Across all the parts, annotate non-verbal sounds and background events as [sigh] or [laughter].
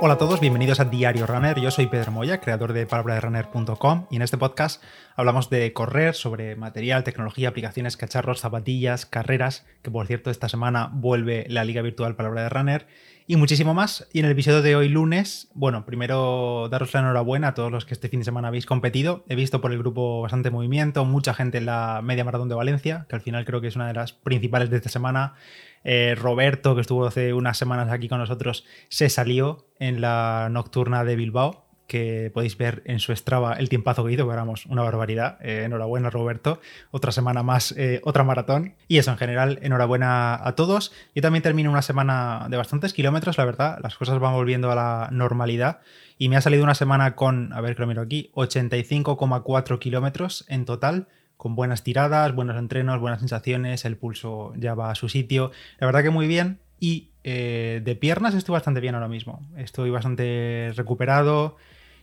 Hola a todos, bienvenidos a Diario Runner. Yo soy Pedro Moya, creador de palabraderunner.com y en este podcast hablamos de correr, sobre material, tecnología, aplicaciones, cacharros, zapatillas, carreras, que por cierto esta semana vuelve la liga virtual Palabra de Runner y muchísimo más. Y en el episodio de hoy lunes, bueno, primero daros la enhorabuena a todos los que este fin de semana habéis competido. He visto por el grupo bastante movimiento, mucha gente en la media maratón de Valencia, que al final creo que es una de las principales de esta semana. Eh, Roberto, que estuvo hace unas semanas aquí con nosotros, se salió en la nocturna de Bilbao que podéis ver en su Strava el tiempazo que hizo, que éramos una barbaridad. Eh, enhorabuena, Roberto. Otra semana más, eh, otra maratón. Y eso, en general, enhorabuena a todos. Yo también termino una semana de bastantes kilómetros, la verdad. Las cosas van volviendo a la normalidad. Y me ha salido una semana con, a ver que lo miro aquí, 85,4 kilómetros en total con buenas tiradas, buenos entrenos, buenas sensaciones, el pulso ya va a su sitio. La verdad que muy bien. Y eh, de piernas estoy bastante bien ahora mismo. Estoy bastante recuperado.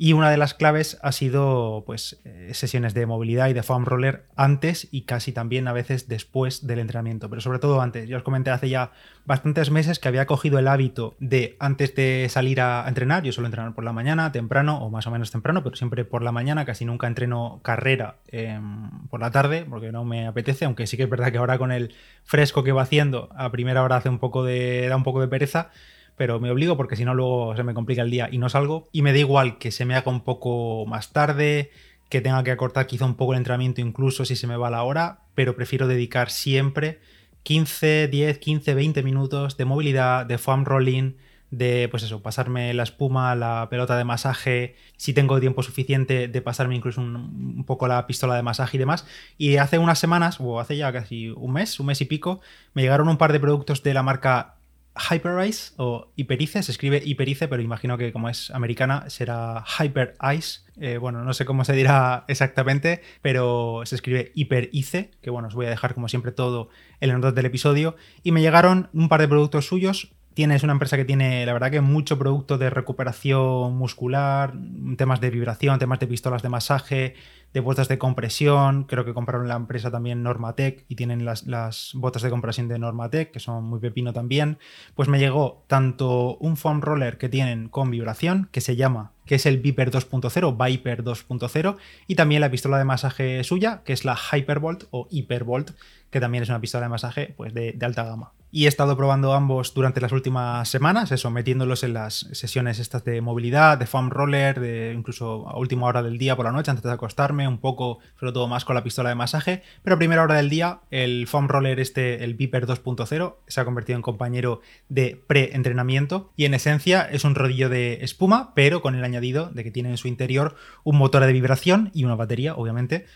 Y una de las claves ha sido pues, eh, sesiones de movilidad y de foam roller antes y casi también a veces después del entrenamiento, pero sobre todo antes. Yo os comenté hace ya bastantes meses que había cogido el hábito de antes de salir a entrenar, yo suelo entrenar por la mañana, temprano o más o menos temprano, pero siempre por la mañana, casi nunca entreno carrera em, por la tarde porque no me apetece, aunque sí que es verdad que ahora con el fresco que va haciendo a primera hora hace un poco de da un poco de pereza pero me obligo porque si no luego se me complica el día y no salgo. Y me da igual que se me haga un poco más tarde, que tenga que acortar quizá un poco el entrenamiento incluso si se me va la hora, pero prefiero dedicar siempre 15, 10, 15, 20 minutos de movilidad, de foam rolling, de pues eso, pasarme la espuma, la pelota de masaje, si tengo tiempo suficiente de pasarme incluso un, un, poco la pistola de masaje y demás. Y hace unas semanas, o hace ya casi un mes, un mes y pico, me llegaron un par de productos de la marca Hyperice o Hyperice, se escribe Hyperice, pero imagino que como es americana será Hyper Ice. Eh, bueno, no sé cómo se dirá exactamente, pero se escribe Hyperice, que bueno, os voy a dejar como siempre todo el enlace del episodio. Y me llegaron un par de productos suyos, Tienes una empresa que tiene, la verdad, que mucho producto de recuperación muscular, temas de vibración, temas de pistolas de masaje, de botas de compresión. Creo que compraron la empresa también Normatec y tienen las, las botas de compresión de Normatec, que son muy pepino también. Pues me llegó tanto un foam roller que tienen con vibración, que se llama que es el Viper 2.0, Viper 2.0, y también la pistola de masaje suya, que es la Hypervolt o Hypervolt, que también es una pistola de masaje pues, de, de alta gama. Y he estado probando ambos durante las últimas semanas, eso, metiéndolos en las sesiones estas de movilidad, de foam roller, de incluso a última hora del día por la noche, antes de acostarme, un poco, sobre todo más con la pistola de masaje. Pero a primera hora del día, el foam roller este, el Viper 2.0, se ha convertido en compañero de pre-entrenamiento. Y en esencia es un rodillo de espuma, pero con el añadido de que tiene en su interior un motor de vibración y una batería, obviamente,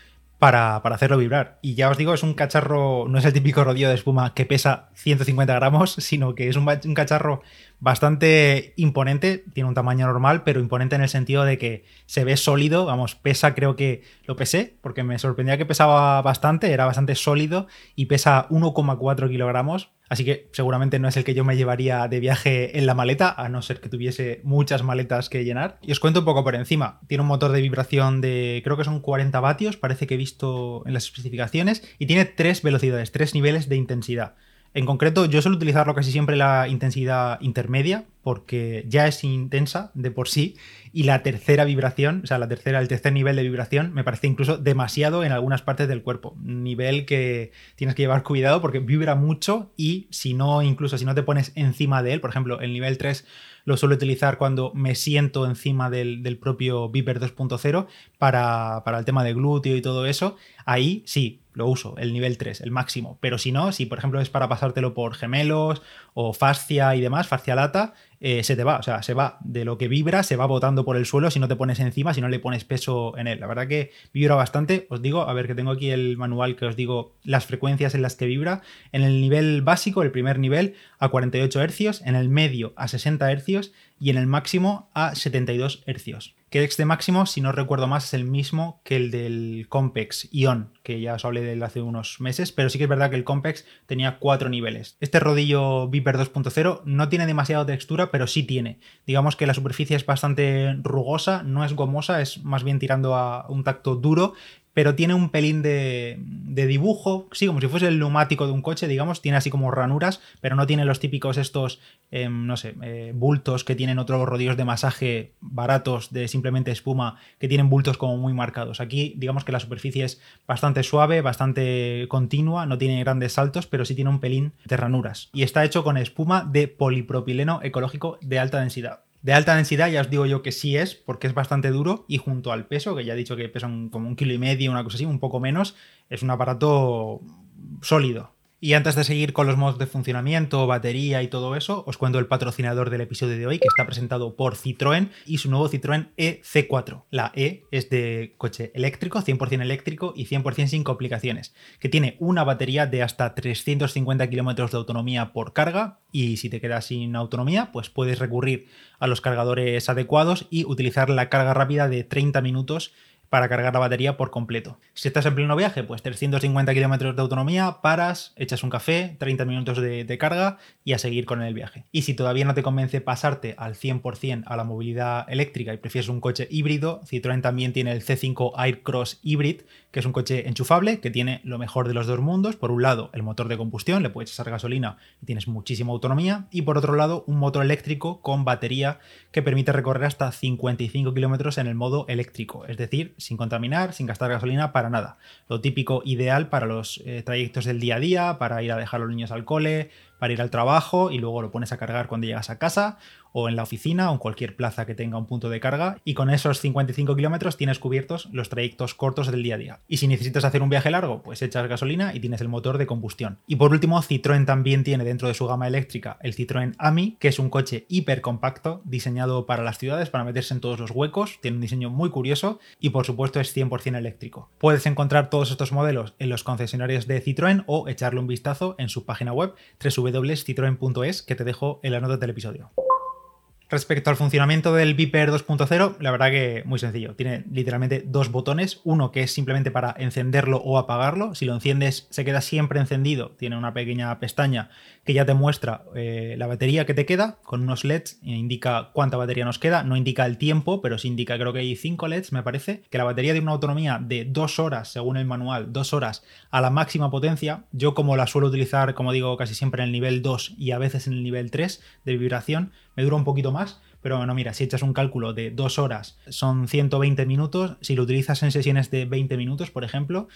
para, hacerlo vibrar. Y ya os digo, es un cacharro, no es el típico rodillo de espuma que pesa 150 gramos, sino que es un, cacharro bastante imponente, tiene un tamaño normal, pero imponente en el sentido de que se ve sólido, vamos, pesa, creo que lo pesé, porque me sorprendía que pesaba bastante, era bastante sólido y pesa 1,4 kilogramos, Así que seguramente no es el que yo me llevaría de viaje en la maleta, a no ser que tuviese muchas maletas que llenar. Y os cuento un poco por encima. Tiene un motor de vibración de creo que son 40 vatios, parece que he visto en las especificaciones, y tiene tres velocidades, tres niveles de intensidad. En concreto, yo suelo utilizarlo casi siempre la intensidad intermedia, porque ya es intensa de por sí, y la tercera vibración, o sea, la tercera, el tercer nivel de vibración, me parece incluso demasiado en algunas partes del cuerpo. nivel que tienes que llevar cuidado porque vibra mucho y si no, incluso si no te pones encima de él, por ejemplo, el nivel 3 lo suelo utilizar cuando me siento encima del, del propio Viper 2.0 para, para el tema de glúteo y todo eso. Ahí sí, lo uso, el nivel 3, el máximo. Pero si no, si por ejemplo es para pasártelo por gemelos o fascia y demás, fascia lata, eh, se te va, o sea, se va de lo que vibra, se va botando por el suelo si no te pones encima, si no le pones peso en él. La verdad que vibra bastante, os digo, a ver que tengo aquí el manual que os digo las frecuencias en las que vibra. En el nivel básico, el primer nivel, a 48 Hz, en el medio a 60 Hz y en el máximo a 72 Hz que este máximo, si no recuerdo más, es el mismo que el del Compex Ion, que ya os hablé de él hace unos meses, pero sí que es verdad que el Compex tenía cuatro niveles. Este rodillo Viper 2.0 no tiene demasiada textura, pero sí tiene. Digamos que la superficie es bastante rugosa, no es gomosa, es más bien tirando a un tacto duro, pero tiene un pelín de, dibujo, sí, como si fuese el neumático de un coche, digamos, tiene así como ranuras, pero no tiene los típicos estos, em, no sé, eh, bultos que tienen otros rodillos de masaje baratos de simplemente espuma, que tienen bultos como muy marcados. Aquí, digamos que la superficie es bastante suave, bastante continua, no tiene grandes saltos, pero sí tiene un pelín de ranuras. Y está hecho con espuma de polipropileno ecológico de alta densidad. De alta densidad ya os digo yo que sí es, porque es bastante duro y junto al peso, que ya he dicho que pesa como un kilo y medio, una cosa así, un poco menos, es un aparato sólido. Y antes de seguir con los modos de funcionamiento, batería y todo eso, os cuento el patrocinador del episodio de hoy, que está presentado por Citroën y su nuevo Citroën EC4. La E es de coche eléctrico, 100% eléctrico y 100% sin complicaciones, que tiene una batería de hasta 350 kilómetros de autonomía por carga y si te quedas sin autonomía, pues puedes recurrir a los cargadores adecuados y utilizar la carga rápida de 30 minutos para cargar la batería por completo. Si estás en pleno viaje, pues 350 kilómetros de autonomía, paras, echas un café, 30 minutos de, carga y a seguir con el viaje. Y si todavía no te convence pasarte al 100% a la movilidad eléctrica y prefieres un coche híbrido, Citroën también tiene el C5 Aircross Hybrid, que es un coche enchufable que tiene lo mejor de los dos mundos. Por un lado, el motor de combustión, le puedes echar gasolina y tienes muchísima autonomía. Y por otro lado, un motor eléctrico con batería que permite recorrer hasta 55 kilómetros en el modo eléctrico, es decir, sin contaminar, sin gastar gasolina, para nada. Lo típico ideal para los eh, trayectos del día a día, para ir a dejar a los niños al cole, para ir al trabajo y luego lo pones a cargar cuando llegas a casa o en la oficina o en cualquier plaza que tenga un punto de carga y con esos 55 kilómetros tienes cubiertos los trayectos cortos del día a día. Y si necesitas hacer un viaje largo, pues echas gasolina y tienes el motor de combustión. Y por último, Citroën también tiene dentro de su gama eléctrica el Citroën AMI, que es un coche hiper compacto diseñado para las ciudades, para meterse en todos los huecos, tiene un diseño muy curioso y por supuesto es 100% eléctrico. Puedes encontrar todos estos modelos en los concesionarios de Citroën o echarle un vistazo en su página web www.citroen.es que te dejo en la nota del episodio. Respecto al funcionamiento del Viper 2.0, la verdad que muy sencillo. Tiene literalmente dos botones. Uno que es simplemente para encenderlo o apagarlo. Si lo enciendes, se queda siempre encendido. Tiene una pequeña pestaña que ya te muestra eh, la batería que te queda con unos LEDs. Indica cuánta batería nos queda. No indica el tiempo, pero sí indica, creo que hay 5 LEDs, me parece. Que la batería tiene una autonomía de 2 horas, según el manual, 2 horas a la máxima potencia. Yo, como la suelo utilizar, como digo, casi siempre en el nivel 2 y a veces en el nivel 3 de vibración, me dura un poquito más, pero bueno, mira, si echas un cálculo de dos horas son 120 minutos, si lo utilizas en sesiones de 20 minutos, por ejemplo,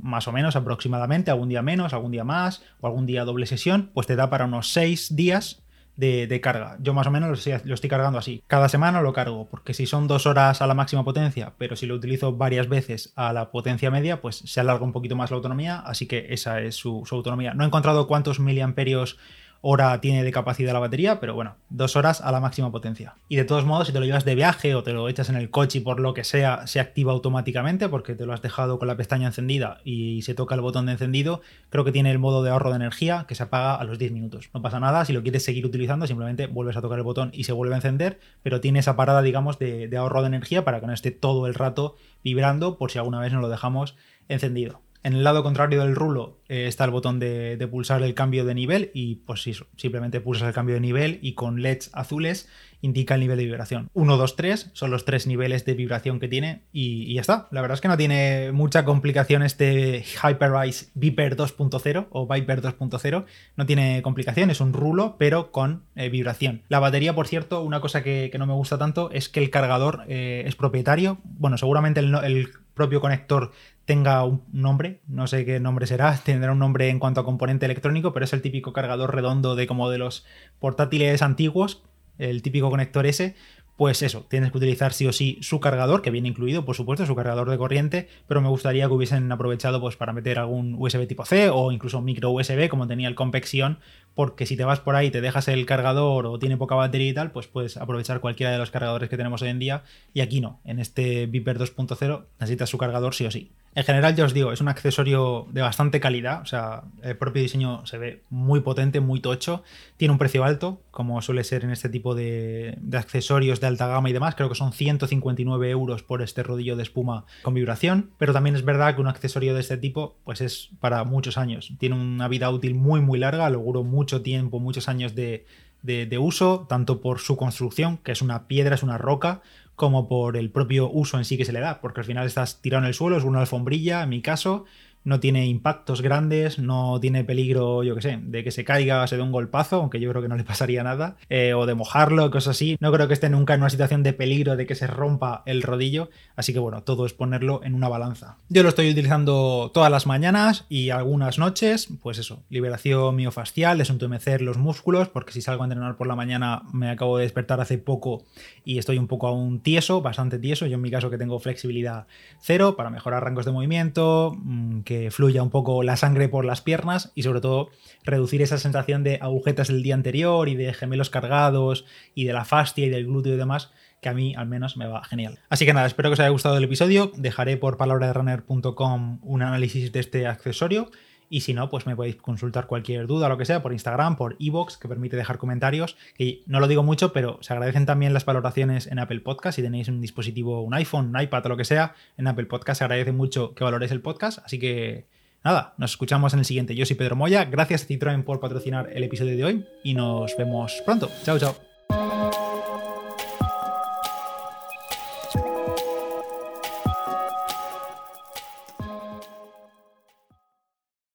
más o menos aproximadamente, algún día menos, algún día más, o algún día doble sesión, pues te da para unos 6 días de, carga. Yo más o menos lo estoy, cargando así. Cada semana lo cargo, porque si son dos horas a la máxima potencia, pero si lo utilizo varias veces a la potencia media, pues se alarga un poquito más la autonomía, así que esa es su, su autonomía. No he encontrado cuántos miliamperios hora tiene de capacidad la batería, pero bueno, dos horas a la máxima potencia. Y de todos modos, si te lo llevas de viaje o te lo echas en el coche y por lo que sea, se activa automáticamente porque te lo has dejado con la pestaña encendida y se toca el botón de encendido, creo que tiene el modo de ahorro de energía que se apaga a los 10 minutos. No pasa nada, si lo quieres seguir utilizando, simplemente vuelves a tocar el botón y se vuelve a encender, pero tiene esa parada, digamos, de, de ahorro de energía para que no esté todo el rato vibrando por si alguna vez no lo dejamos encendido. En el lado contrario del rulo eh, está el botón de, pulsar el cambio de nivel y pues simplemente pulsas el cambio de nivel y con LEDs azules indica el nivel de vibración. 1, 2, 3 son los tres niveles de vibración que tiene y, ya está. La verdad es que no tiene mucha complicación este Hyperice Viper 2.0 o Viper 2.0. No tiene complicación, es un rulo pero con eh, vibración. La batería, por cierto, una cosa que, no me gusta tanto es que el cargador eh, es propietario. Bueno, seguramente el, el propio conector tenga un nombre, no sé qué nombre será, [laughs] tendrá un nombre en cuanto a componente electrónico, pero es el típico cargador redondo de como de los portátiles antiguos, el típico conector ese, pues eso, tienes que utilizar sí o sí su cargador, que viene incluido, por supuesto, su cargador de corriente, pero me gustaría que hubiesen aprovechado pues, para meter algún USB tipo C o incluso micro USB, como tenía el Compexion, porque si te vas por ahí, te dejas el cargador o tiene poca batería y tal, pues puedes aprovechar cualquiera de los cargadores que tenemos hoy en día, y aquí no, en este Viper 2.0 necesitas su cargador sí o sí. En general, ya os digo, es un accesorio de bastante calidad, o sea, el propio diseño se ve muy potente, muy tocho, tiene un precio alto, como suele ser en este tipo de, accesorios de alta gama y demás, creo que son 159 euros por este rodillo de espuma con vibración, pero también es verdad que un accesorio de este tipo, pues es para muchos años, tiene una vida útil muy muy larga, logro mucho tiempo, muchos años de, de, uso, tanto por su construcción, que es una piedra, es una roca, como por el propio uso en sí que se le da, porque al final estás tirado en el suelo, es una alfombrilla, en mi caso, no tiene impactos grandes, no tiene peligro, yo que sé, de que se caiga, se dé un golpazo, aunque yo creo que no le [laughs] pasaría nada, eh, o de mojarlo, cosas así. No creo que esté nunca en una situación de peligro de que se rompa el rodillo, así que bueno, todo es ponerlo en una balanza. Yo lo estoy utilizando todas las mañanas y algunas noches, pues eso, liberación miofascial, desentumecer los músculos, porque si salgo a entrenar por la mañana me acabo de despertar hace poco y estoy un poco aún tieso, bastante tieso, yo en mi caso que tengo flexibilidad cero para mejorar rangos de movimiento, mm, fluya un poco la sangre por las piernas y sobre todo reducir esa sensación de agujetas del día anterior y de gemelos cargados y de la fascia y del glúteo y demás que a mí al menos me va genial. Así que nada, espero que os haya gustado el episodio. Dejaré por palabraderunner.com un análisis de este accesorio y si no, pues me podéis consultar cualquier duda lo que sea por Instagram, por Evox, que permite dejar comentarios. Que no lo digo mucho, pero se agradecen también las valoraciones en Apple Podcast. Si tenéis un dispositivo, un iPhone, un iPad o lo que sea, en Apple Podcast se agradece mucho que valoréis el podcast. Así que nada, nos escuchamos en el siguiente. Yo soy Pedro Moya. Gracias a Citroën por patrocinar el episodio de hoy y nos vemos pronto. Chao, chao.